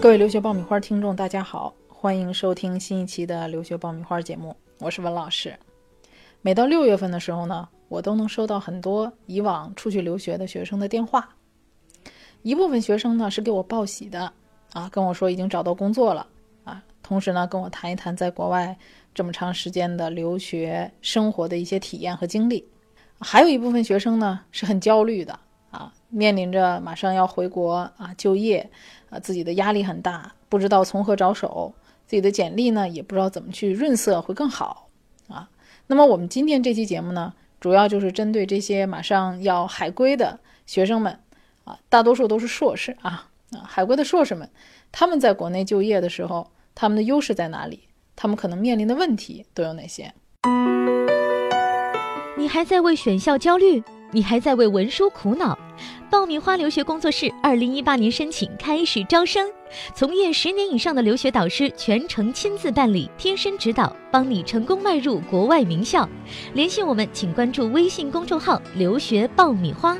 各位留学爆米花听众，大家好，欢迎收听新一期的留学爆米花节目，我是文老师。每到六月份的时候呢，我都能收到很多以往出去留学的学生的电话。一部分学生呢是给我报喜的，啊，跟我说已经找到工作了，啊，同时呢跟我谈一谈在国外这么长时间的留学生活的一些体验和经历。还有一部分学生呢是很焦虑的，啊，面临着马上要回国啊就业。啊，自己的压力很大，不知道从何着手，自己的简历呢也不知道怎么去润色会更好啊。那么我们今天这期节目呢，主要就是针对这些马上要海归的学生们啊，大多数都是硕士啊啊，海归的硕士们，他们在国内就业的时候，他们的优势在哪里？他们可能面临的问题都有哪些？你还在为选校焦虑？你还在为文书苦恼？爆米花留学工作室二零一八年申请开始招生，从业十年以上的留学导师全程亲自办理，贴身指导，帮你成功迈入国外名校。联系我们，请关注微信公众号“留学爆米花”。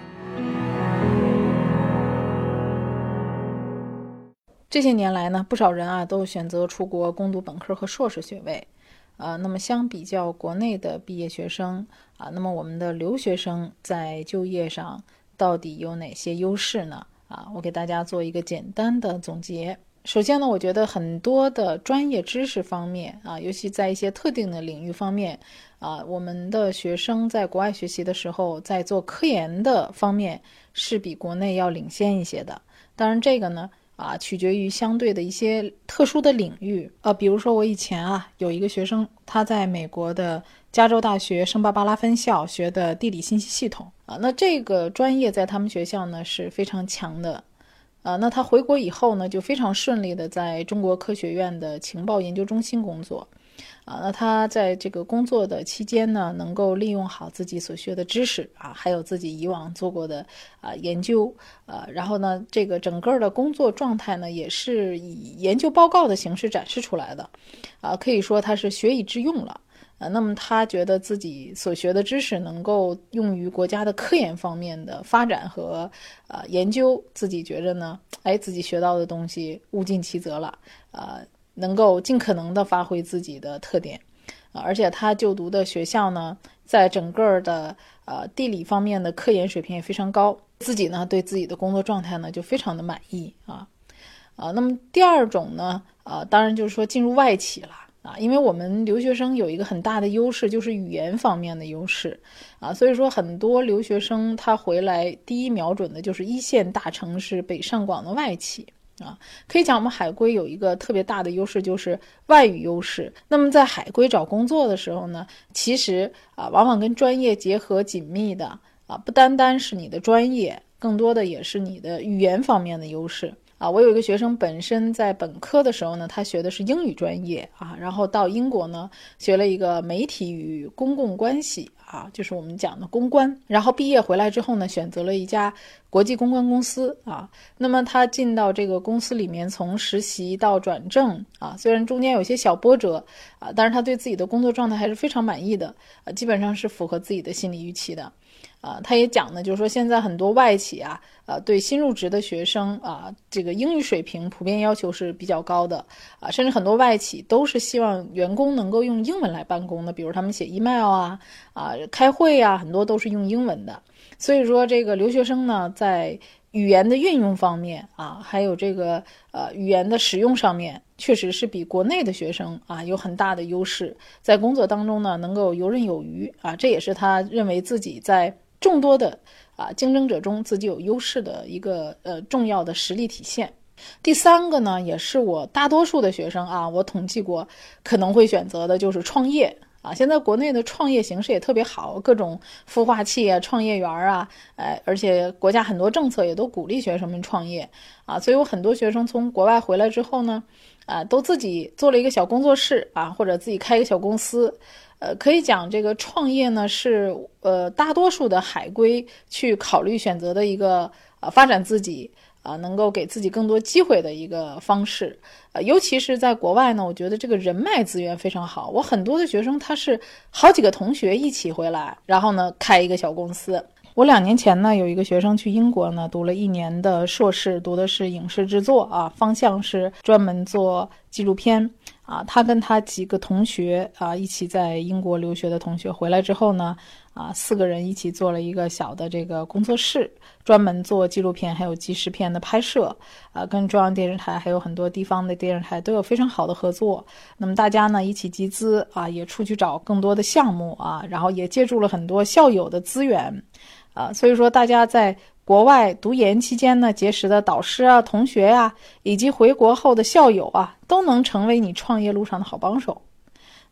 这些年来呢，不少人啊都选择出国攻读本科和硕士学位。呃，那么相比较国内的毕业学生啊，那么我们的留学生在就业上到底有哪些优势呢？啊，我给大家做一个简单的总结。首先呢，我觉得很多的专业知识方面啊，尤其在一些特定的领域方面啊，我们的学生在国外学习的时候，在做科研的方面是比国内要领先一些的。当然，这个呢。啊，取决于相对的一些特殊的领域啊，比如说我以前啊有一个学生，他在美国的加州大学圣巴巴拉分校学的地理信息系统啊，那这个专业在他们学校呢是非常强的，啊，那他回国以后呢就非常顺利的在中国科学院的情报研究中心工作。啊，那他在这个工作的期间呢，能够利用好自己所学的知识啊，还有自己以往做过的啊研究，啊，然后呢，这个整个的工作状态呢，也是以研究报告的形式展示出来的，啊，可以说他是学以致用了，啊，那么他觉得自己所学的知识能够用于国家的科研方面的发展和呃研究，自己觉着呢，哎，自己学到的东西物尽其责了，啊。能够尽可能的发挥自己的特点，啊，而且他就读的学校呢，在整个的呃地理方面的科研水平也非常高，自己呢对自己的工作状态呢就非常的满意啊，啊，那么第二种呢，啊，当然就是说进入外企了啊，因为我们留学生有一个很大的优势就是语言方面的优势啊，所以说很多留学生他回来第一瞄准的就是一线大城市、北上广的外企。啊，可以讲我们海归有一个特别大的优势，就是外语优势。那么在海归找工作的时候呢，其实啊，往往跟专业结合紧密的啊，不单单是你的专业，更多的也是你的语言方面的优势。啊，我有一个学生，本身在本科的时候呢，他学的是英语专业啊，然后到英国呢，学了一个媒体与公共关系啊，就是我们讲的公关。然后毕业回来之后呢，选择了一家国际公关公司啊。那么他进到这个公司里面，从实习到转正啊，虽然中间有些小波折啊，但是他对自己的工作状态还是非常满意的啊，基本上是符合自己的心理预期的。啊，他也讲呢，就是说现在很多外企啊，呃，对新入职的学生啊，这个英语水平普遍要求是比较高的啊，甚至很多外企都是希望员工能够用英文来办公的，比如他们写 email 啊，啊，开会啊，很多都是用英文的。所以说，这个留学生呢，在语言的运用方面啊，还有这个呃语言的使用上面，确实是比国内的学生啊有很大的优势，在工作当中呢，能够游刃有余啊，这也是他认为自己在。众多的啊竞争者中，自己有优势的一个呃重要的实力体现。第三个呢，也是我大多数的学生啊，我统计过可能会选择的就是创业啊。现在国内的创业形势也特别好，各种孵化器啊、创业园啊，哎，而且国家很多政策也都鼓励学生们创业啊。所以有很多学生从国外回来之后呢，啊，都自己做了一个小工作室啊，或者自己开一个小公司。呃，可以讲这个创业呢，是呃大多数的海归去考虑选择的一个呃发展自己啊，能够给自己更多机会的一个方式。呃，尤其是在国外呢，我觉得这个人脉资源非常好。我很多的学生他是好几个同学一起回来，然后呢开一个小公司。我两年前呢，有一个学生去英国呢，读了一年的硕士，读的是影视制作啊，方向是专门做纪录片啊。他跟他几个同学啊，一起在英国留学的同学回来之后呢，啊，四个人一起做了一个小的这个工作室，专门做纪录片还有纪实片的拍摄啊，跟中央电视台还有很多地方的电视台都有非常好的合作。那么大家呢一起集资啊，也出去找更多的项目啊，然后也借助了很多校友的资源。啊，所以说大家在国外读研期间呢，结识的导师啊、同学呀，以及回国后的校友啊，都能成为你创业路上的好帮手。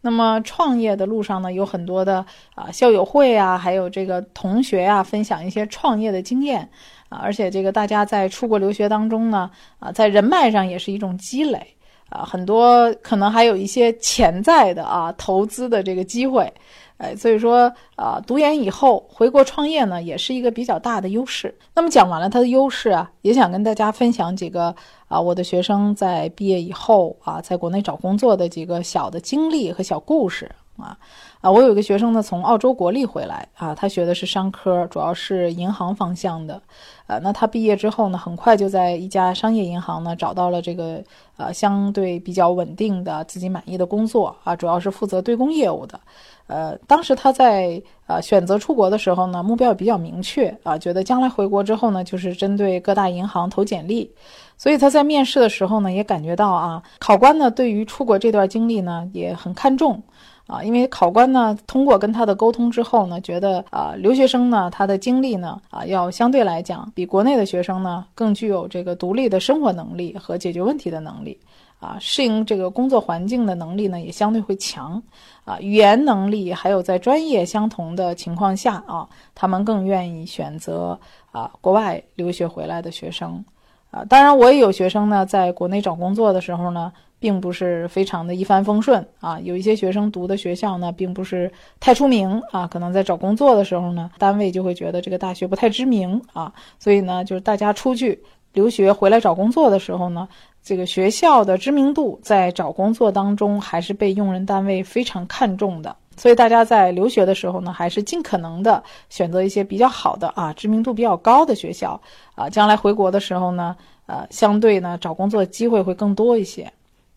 那么创业的路上呢，有很多的啊校友会啊，还有这个同学啊，分享一些创业的经验啊，而且这个大家在出国留学当中呢，啊，在人脉上也是一种积累啊，很多可能还有一些潜在的啊投资的这个机会。哎，所以说啊，读研以后回国创业呢，也是一个比较大的优势。那么讲完了它的优势啊，也想跟大家分享几个啊，我的学生在毕业以后啊，在国内找工作的几个小的经历和小故事啊。啊，我有一个学生呢，从澳洲国立回来啊，他学的是商科，主要是银行方向的。呃，那他毕业之后呢，很快就在一家商业银行呢找到了这个呃相对比较稳定的、自己满意的工作啊，主要是负责对公业务的。呃，当时他在呃选择出国的时候呢，目标也比较明确啊，觉得将来回国之后呢，就是针对各大银行投简历，所以他在面试的时候呢，也感觉到啊，考官呢对于出国这段经历呢也很看重啊，因为考官呢通过跟他的沟通之后呢，觉得啊留学生呢他的经历呢啊要相对来讲比国内的学生呢更具有这个独立的生活能力和解决问题的能力。啊，适应这个工作环境的能力呢，也相对会强，啊，语言能力还有在专业相同的情况下啊，他们更愿意选择啊国外留学回来的学生，啊，当然我也有学生呢，在国内找工作的时候呢，并不是非常的一帆风顺啊，有一些学生读的学校呢，并不是太出名啊，可能在找工作的时候呢，单位就会觉得这个大学不太知名啊，所以呢，就是大家出去留学回来找工作的时候呢。这个学校的知名度在找工作当中还是被用人单位非常看重的，所以大家在留学的时候呢，还是尽可能的选择一些比较好的啊，知名度比较高的学校啊，将来回国的时候呢，呃，相对呢找工作机会会更多一些。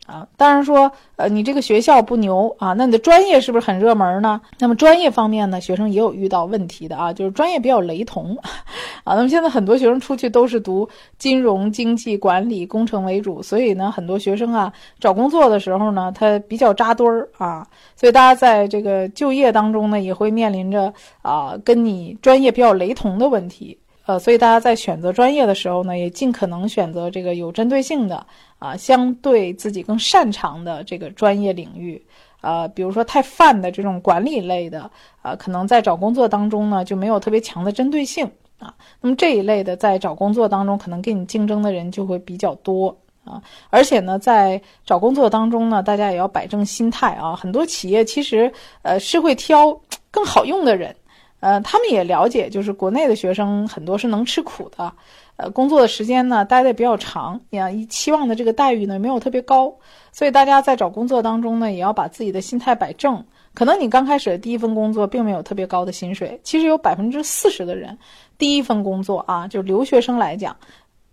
啊，当然说，呃，你这个学校不牛啊，那你的专业是不是很热门呢？那么专业方面呢，学生也有遇到问题的啊，就是专业比较雷同，啊，那么现在很多学生出去都是读金融、经济、管理、工程为主，所以呢，很多学生啊找工作的时候呢，他比较扎堆儿啊，所以大家在这个就业当中呢，也会面临着啊跟你专业比较雷同的问题。呃，所以大家在选择专业的时候呢，也尽可能选择这个有针对性的啊，相对自己更擅长的这个专业领域。呃，比如说太泛的这种管理类的，啊，可能在找工作当中呢就没有特别强的针对性啊。那么这一类的在找工作当中，可能跟你竞争的人就会比较多啊。而且呢，在找工作当中呢，大家也要摆正心态啊。很多企业其实呃是会挑更好用的人。呃，他们也了解，就是国内的学生很多是能吃苦的，呃，工作的时间呢待的比较长，呀，期望的这个待遇呢没有特别高，所以大家在找工作当中呢，也要把自己的心态摆正。可能你刚开始的第一份工作并没有特别高的薪水，其实有百分之四十的人第一份工作啊，就留学生来讲，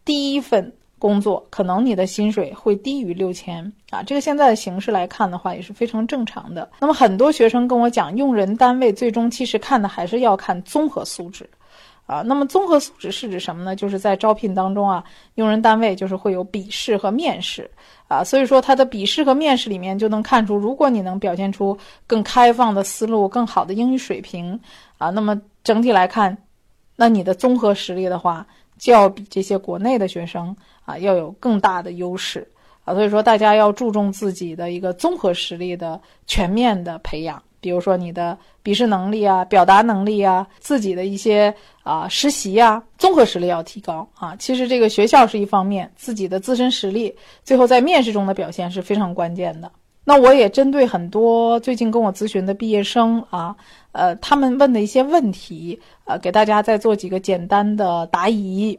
第一份。工作可能你的薪水会低于六千啊，这个现在的形势来看的话也是非常正常的。那么很多学生跟我讲，用人单位最终其实看的还是要看综合素质，啊，那么综合素质是指什么呢？就是在招聘当中啊，用人单位就是会有笔试和面试，啊，所以说他的笔试和面试里面就能看出，如果你能表现出更开放的思路、更好的英语水平，啊，那么整体来看，那你的综合实力的话。就要比这些国内的学生啊要有更大的优势啊，所以说大家要注重自己的一个综合实力的全面的培养，比如说你的笔试能力啊、表达能力啊、自己的一些啊实习啊，综合实力要提高啊。其实这个学校是一方面，自己的自身实力，最后在面试中的表现是非常关键的。那我也针对很多最近跟我咨询的毕业生啊，呃，他们问的一些问题，呃，给大家再做几个简单的答疑。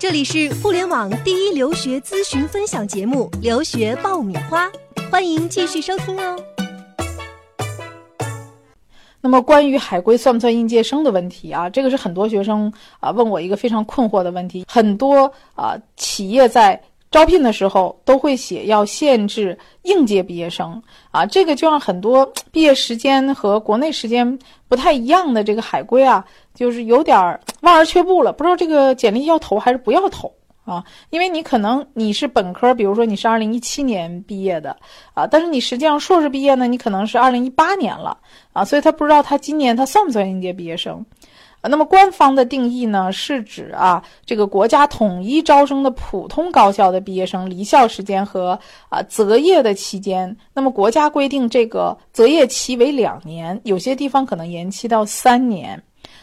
这里是互联网第一留学咨询分享节目《留学爆米花》，欢迎继续收听哦。那么关于海归算不算应届生的问题啊，这个是很多学生啊问我一个非常困惑的问题。很多啊企业在招聘的时候都会写要限制应届毕业生。啊，这个就让很多 毕业时间和国内时间不太一样的这个海归啊，就是有点望而却步了，不知道这个简历要投还是不要投。啊，因为你可能你是本科，比如说你是二零一七年毕业的啊，但是你实际上硕士毕业呢，你可能是二零一八年了。啊，所以他不知道他今年他算不算应届毕业生。那么官方的定义呢，是指啊，这个国家统一招生的普通高校的毕业生离校时间和啊择业的期间，那么国家规定这个择业期为两年，有些地方可能延期到三年。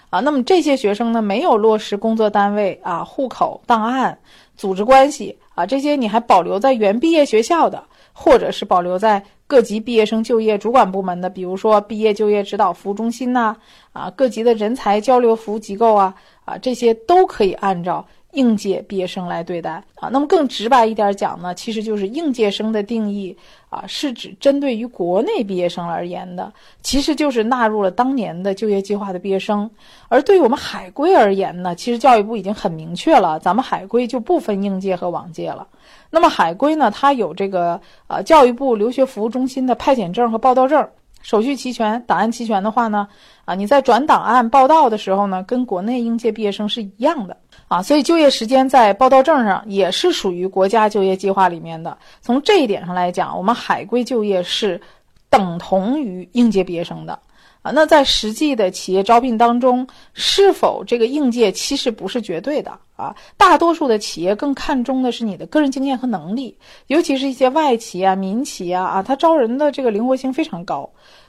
啊，那么这些学生呢，没有落实工作单位啊、户口档案、组织关系啊，这些你还保留在原毕业学校的，或者是保留在各级毕业生就业主管部门的，比如说毕业就业指导服务中心呐，啊，各级的人才交流服务机构啊，啊，这些都可以按照。应届毕业生来对待啊，那么更直白一点讲呢，其实就是应届生的定义啊，是指针对于国内毕业生而言的，其实就是纳入了当年的就业计划的毕业生。而对于我们海归而言呢，其实教育部已经很明确了，咱们海归就不分应届和往届了。那么海归呢，它有这个呃教育部留学服务中心的派遣证和报到证。手续齐全，档案齐全的话呢，啊，你在转档案报到的时候呢，跟国内应届毕业生是一样的啊，所以就业时间在报到证上也是属于国家就业计划里面的。从这一点上来讲，我们海归就业是等同于应届毕业生的啊。那在实际的企业招聘当中，是否这个应届其实不是绝对的啊？大多数的企业更看重的是你的个人经验和能力，尤其是一些外企啊、民企啊啊，它招人的这个灵活性非常高。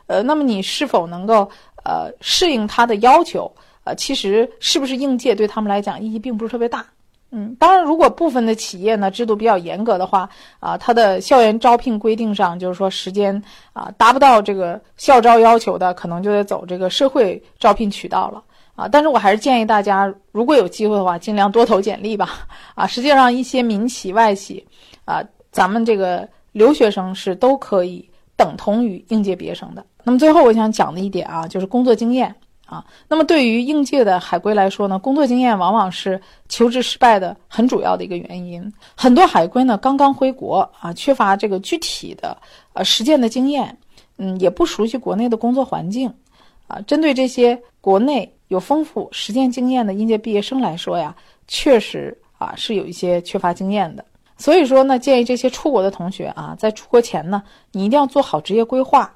呃，那么你是否能够呃适应他的要求？呃，其实是不是应届对他们来讲意义并不是特别大。嗯，当然，如果部分的企业呢制度比较严格的话，啊，它的校园招聘规定上就是说时间啊达不到这个校招要求的，可能就得走这个社会招聘渠道了。啊，但是我还是建议大家，如果有机会的话，尽量多投简历吧。啊，实际上一些民企、外企，啊，咱们这个留学生是都可以。等同于应届毕业生的。那么最后我想讲的一点啊，就是工作经验啊。那么对于应届的海归来说呢，工作经验往往是求职失败的很主要的一个原因。很多海归呢刚刚回国啊，缺乏这个具体的呃实践的经验，嗯，也不熟悉国内的工作环境啊。针对这些国内有丰富实践经验的应届毕业生来说呀，确实啊是有一些缺乏经验的。所以说呢，建议这些出国的同学啊，在出国前呢，你一定要做好职业规划。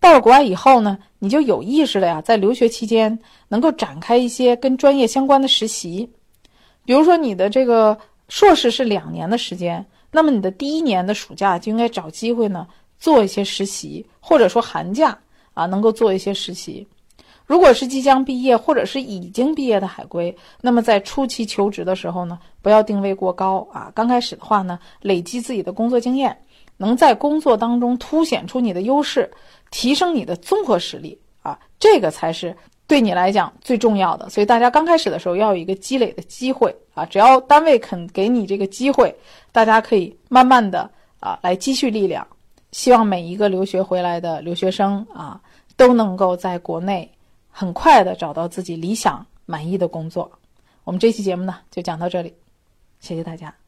到了国外以后呢，你就有意识的呀，在留学期间能够展开一些跟专业相关的实习。比如说，你的这个硕士是两年的时间，那么你的第一年的暑假就应该找机会呢，做一些实习，或者说寒假啊，能够做一些实习。如果是即将毕业或者是已经毕业的海归，那么在初期求职的时候呢，不要定位过高啊。刚开始的话呢，累积自己的工作经验，能在工作当中凸显出你的优势，提升你的综合实力啊，这个才是对你来讲最重要的。所以大家刚开始的时候要有一个积累的机会啊，只要单位肯给你这个机会，大家可以慢慢的啊来积蓄力量。希望每一个留学回来的留学生啊，都能够在国内。很快的找到自己理想满意的工作。我们这期节目呢就讲到这里，谢谢大家。